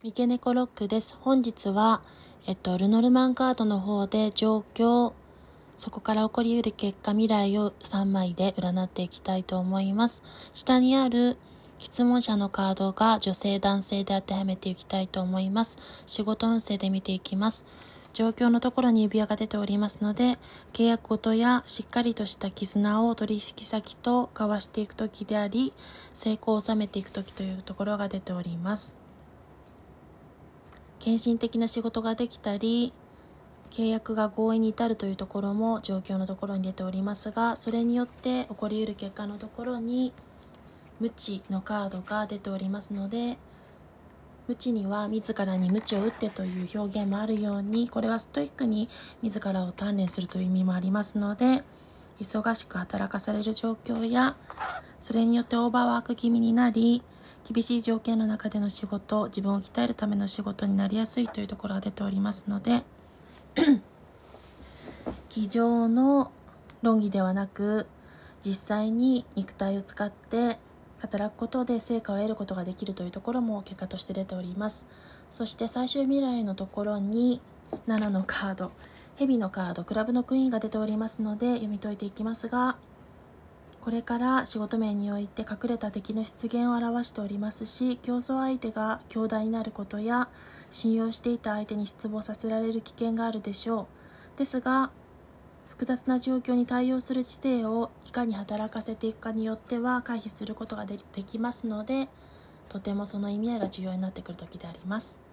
三毛猫ロックです。本日は、えっと、ルノルマンカードの方で状況、そこから起こり得る結果、未来を3枚で占っていきたいと思います。下にある質問者のカードが女性男性で当てはめていきたいと思います。仕事運勢で見ていきます。状況のところに指輪が出ておりますので、契約事やしっかりとした絆を取引先と交わしていくときであり、成功を収めていくときというところが出ております。献身的な仕事ができたり、契約が合意に至るというところも状況のところに出ておりますが、それによって起こり得る結果のところに、無知のカードが出ておりますので、無知には自らに無知を打ってという表現もあるように、これはストイックに自らを鍛錬するという意味もありますので、忙しく働かされる状況や、それによってオーバーワーク気味になり、厳しい条件の中での仕事、自分を鍛えるための仕事になりやすいというところが出ておりますので、机上の論議ではなく、実際に肉体を使って働くことで成果を得ることができるというところも結果として出ております。そして最終未来のところに7のカード蛇のカードクラブのクイーンが出ておりますので読み解いていきますがこれから仕事面において隠れた敵の出現を表しておりますし競争相手が強大になることや信用していた相手に失望させられる危険があるでしょうですが複雑な状況に対応する知性をいかに働かせていくかによっては回避することができますのでとてもその意味合いが重要になってくる時であります。